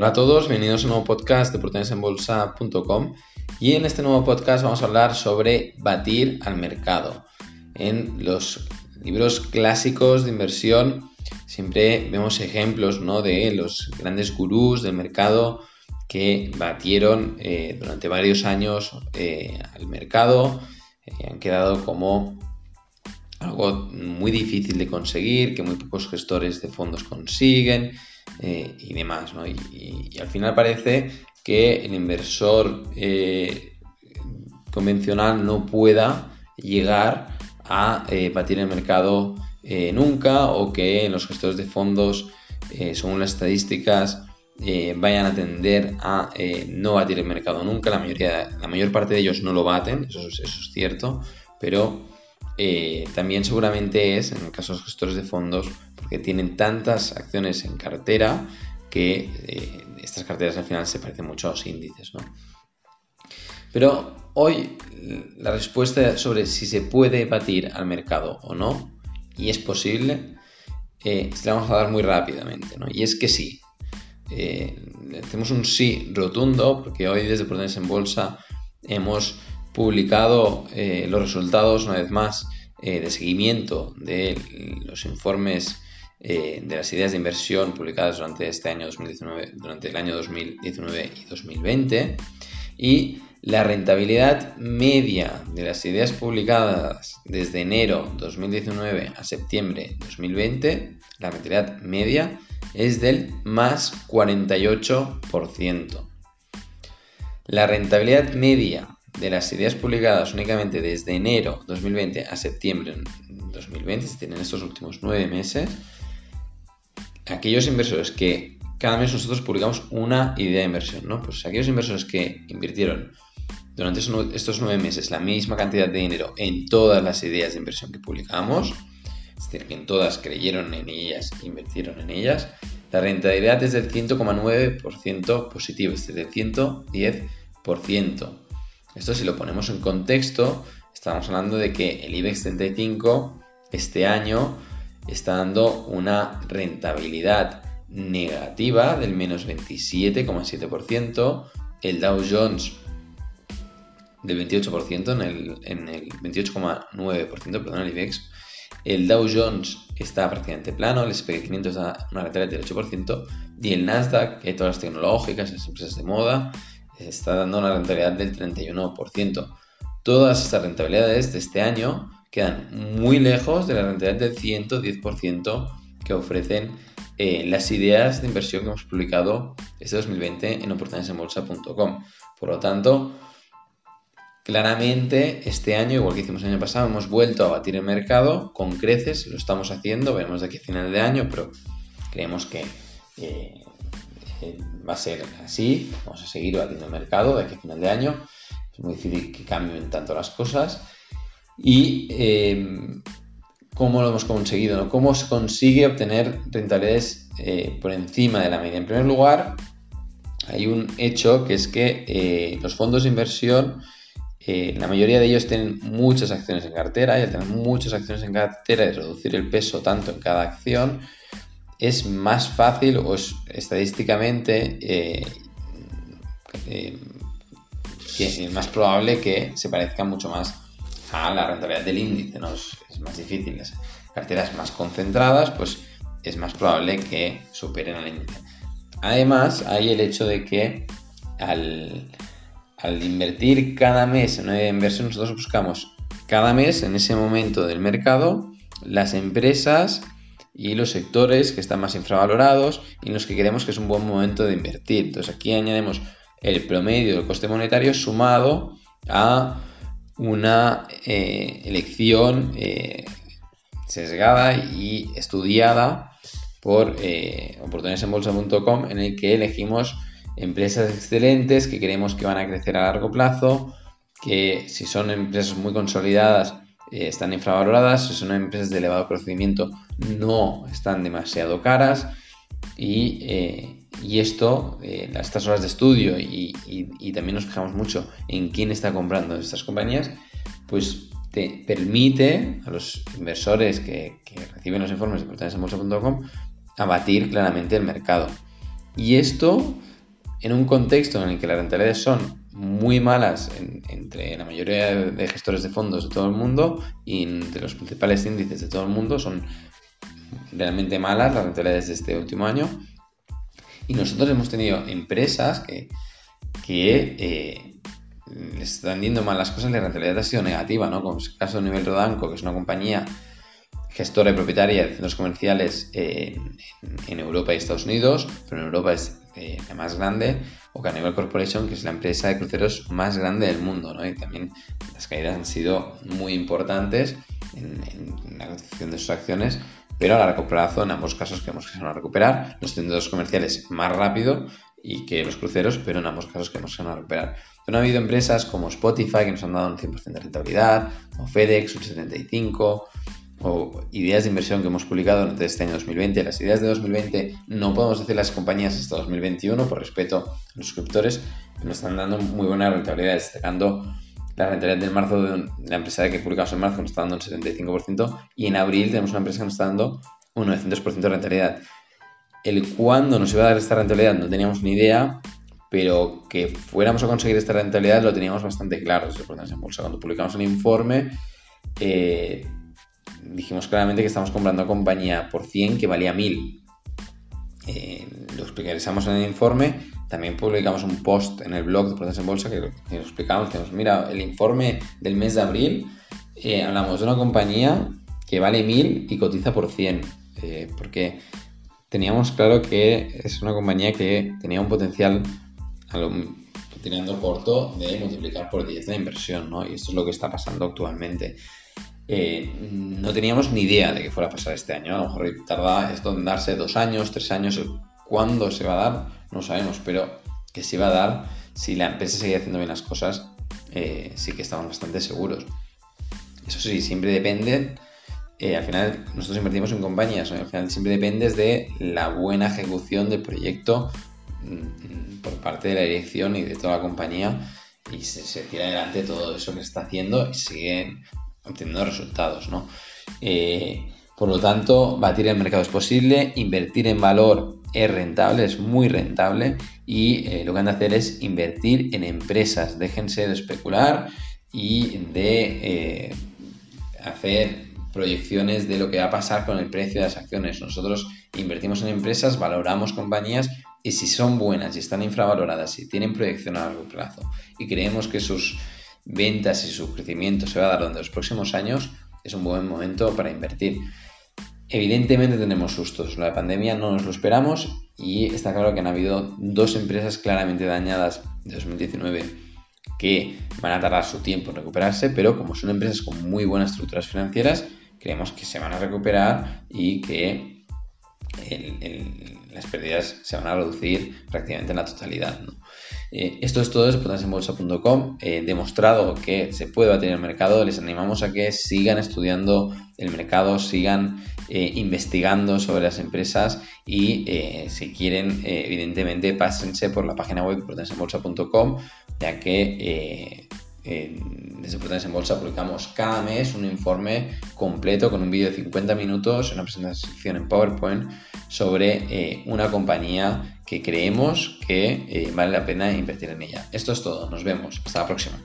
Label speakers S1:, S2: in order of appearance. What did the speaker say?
S1: Hola a todos, bienvenidos a un nuevo podcast de oportunidadesenbolsa.com y en este nuevo podcast vamos a hablar sobre batir al mercado. En los libros clásicos de inversión siempre vemos ejemplos ¿no? de los grandes gurús del mercado que batieron eh, durante varios años eh, al mercado y han quedado como algo muy difícil de conseguir, que muy pocos gestores de fondos consiguen eh, y demás. ¿no? Y, al final parece que el inversor eh, convencional no pueda llegar a eh, batir el mercado nunca o que los gestores de fondos, según las estadísticas, vayan a tender a no batir el mercado nunca. La, mayoría, la mayor parte de ellos no lo baten, eso, eso es cierto, pero eh, también seguramente es, en el caso de los gestores de fondos, porque tienen tantas acciones en cartera que eh, estas carteras al final se parecen mucho a los índices. ¿no? Pero hoy la respuesta sobre si se puede batir al mercado o no, y es posible, eh, se la vamos a dar muy rápidamente. ¿no? Y es que sí. hacemos un sí rotundo, porque hoy desde Prudence en Bolsa hemos publicado eh, los resultados, una vez más, eh, de seguimiento de los informes eh, de las ideas de inversión publicadas durante este año 2019, durante el año 2019 y 2020. Y la rentabilidad media de las ideas publicadas desde enero 2019 a septiembre 2020, la rentabilidad media es del más 48%. La rentabilidad media de las ideas publicadas únicamente desde enero 2020 a septiembre 2020, es decir, en estos últimos nueve meses, aquellos inversores que cada mes nosotros publicamos una idea de inversión, ¿no? Pues aquellos inversores que invirtieron durante estos nueve meses la misma cantidad de dinero en todas las ideas de inversión que publicamos, es decir, que en todas creyeron en ellas, invirtieron en ellas, la rentabilidad es del 100,9% positivo, es decir, del 110%. Esto si lo ponemos en contexto, estamos hablando de que el IBEX 35 este año está dando una rentabilidad negativa del menos 27,7%, el Dow Jones del 28% en el, en el 28,9%, perdón, el IBEX, el Dow Jones está prácticamente plano, el SP 500 da una rentabilidad del 8% y el Nasdaq, que todas las tecnológicas, las empresas de moda, está dando una rentabilidad del 31%. Todas estas rentabilidades de este año quedan muy lejos de la rentabilidad del 110% que ofrecen eh, las ideas de inversión que hemos publicado este 2020 en oportunidadesenbolsa.com. Por lo tanto, claramente este año, igual que hicimos el año pasado, hemos vuelto a batir el mercado con creces, lo estamos haciendo, veremos de aquí a final de año, pero creemos que eh, va a ser así, vamos a seguir batiendo el mercado de aquí a final de año, es muy difícil que cambien tanto las cosas. Y eh, cómo lo hemos conseguido, ¿no? cómo se consigue obtener rentabilidades eh, por encima de la media. En primer lugar, hay un hecho que es que eh, los fondos de inversión, la mayoría de ellos tienen muchas acciones en cartera y al tener muchas acciones en cartera y reducir el peso tanto en cada acción, es más fácil o es estadísticamente eh, eh, es más probable que se parezca mucho más a la rentabilidad del índice, es, más difícil. Las carteras más concentradas, pues es más probable que superen al índice. Además, hay el hecho de que al, al invertir cada mes en una inversión, nosotros buscamos cada mes en ese momento del mercado las empresas y los sectores que están más infravalorados y en los que creemos que es un buen momento de invertir. Entonces aquí añadimos el promedio del coste monetario sumado a una eh, elección eh, sesgada y estudiada por eh, en el que elegimos empresas excelentes que creemos que van a crecer a largo plazo, que si son empresas muy consolidadas eh, están infravaloradas, son empresas de elevado procedimiento, no están demasiado caras y, eh, esto, eh, estas horas de estudio y, también nos fijamos mucho en quién está comprando estas compañías, pues te permite a los inversores que, reciben los informes de portalesembolsa.com abatir claramente el mercado. Y esto en un contexto en el que las rentabilidades son muy malas entre la mayoría de gestores de fondos de todo el mundo y entre los principales índices de todo el mundo son realmente malas las rentabilidades de este último año. Y nosotros hemos tenido empresas que, que eh, les están yendo mal las cosas y la rentabilidad ha sido negativa, ¿no? Como es el caso de Nivel Rodanco, que es una compañía gestora y propietaria de centros comerciales en, Europa y Estados Unidos, pero en Europa es eh, la más grande, o Carnival Corporation, que es la empresa de cruceros más grande del mundo, ¿no? Y también las caídas han sido muy importantes en, en la cotización de sus acciones, pero a largo plazo en ambos casos creemos que se van a recuperar. Los centros comerciales más rápido y que los cruceros, pero en ambos casos creemos que se van a recuperar. Pero ha habido empresas como Spotify que nos han dado un 100% de rentabilidad, o FedEx, un 75%, o ideas de inversión que hemos publicado desde este año 2020. Las ideas de 2020 no podemos decir las compañías hasta 2021 por respeto a los suscriptores, nos están dando muy buena rentabilidad, destacando la rentabilidad del marzo de la empresa que publicamos en marzo nos está dando un 75% y en abril tenemos una empresa que nos está dando un 900% de rentabilidad. El cuándo nos iba a dar esta rentabilidad no teníamos ni idea, pero que fuéramos a conseguir esta rentabilidad lo teníamos bastante claro desde en bolsa. Cuando publicamos el informe, eh, dijimos claramente que estamos comprando compañía por 100 que valía 1000. Eh, lo explicamos en el informe. También publicamos un post en el blog de Procesos en Bolsa que, lo explicamos. mira, el informe del mes de abril, eh, hablamos de una compañía que vale 1000 y cotiza por 100. porque teníamos claro que es una compañía que tenía un potencial a lo, tirando corto de multiplicar por 10 la inversión, ¿no? Y esto es lo que está pasando actualmente. Eh, no teníamos ni idea de que fuera a pasar este año. A lo mejor tarda esto en darse dos años, tres años. ¿Cuándo se va a dar? No sabemos, pero que se va a dar si la empresa sigue haciendo bien las cosas, eh, sí que estamos bastante seguros. Eso sí, siempre depende. Eh, al final, nosotros invertimos en compañías, al final siempre depende de la buena ejecución del proyecto Mm, por parte de la dirección y de toda la compañía y se, tira adelante todo eso que se está haciendo y siguen obteniendo resultados, ¿no? Eh, por lo tanto, batir el mercado es posible, invertir en valor es rentable, es muy rentable y eh, lo que han de hacer es invertir en empresas, déjense de especular y de eh, hacer proyecciones de lo que va a pasar con el precio de las acciones. Nosotros invertimos en empresas, valoramos compañías y si son buenas y están infravaloradas y tienen proyección a largo plazo y creemos que sus ventas y su crecimiento se va a dar durante los próximos años, es un buen momento para invertir. Evidentemente tenemos sustos, la pandemia no nos lo esperamos y está claro que han habido dos empresas claramente dañadas de 2019 que van a tardar su tiempo en recuperarse, pero como son empresas con muy buenas estructuras financieras, creemos que se van a recuperar y que las pérdidas se van a reducir prácticamente en la totalidad. Eh, esto es todo desde potenciaenbolsa.com. He demostrado que se puede batir el mercado. Les animamos a que sigan estudiando el mercado, sigan eh, investigando sobre las empresas y eh, si quieren, evidentemente, pásense por la página web potenciaenbolsa.com, ya que desde Potencia en Bolsa publicamos cada mes un informe completo con un vídeo de 50 minutos, una presentación en PowerPoint sobre eh, una compañía que creemos que eh, vale la pena invertir en ella. Esto es todo, nos vemos, hasta la próxima.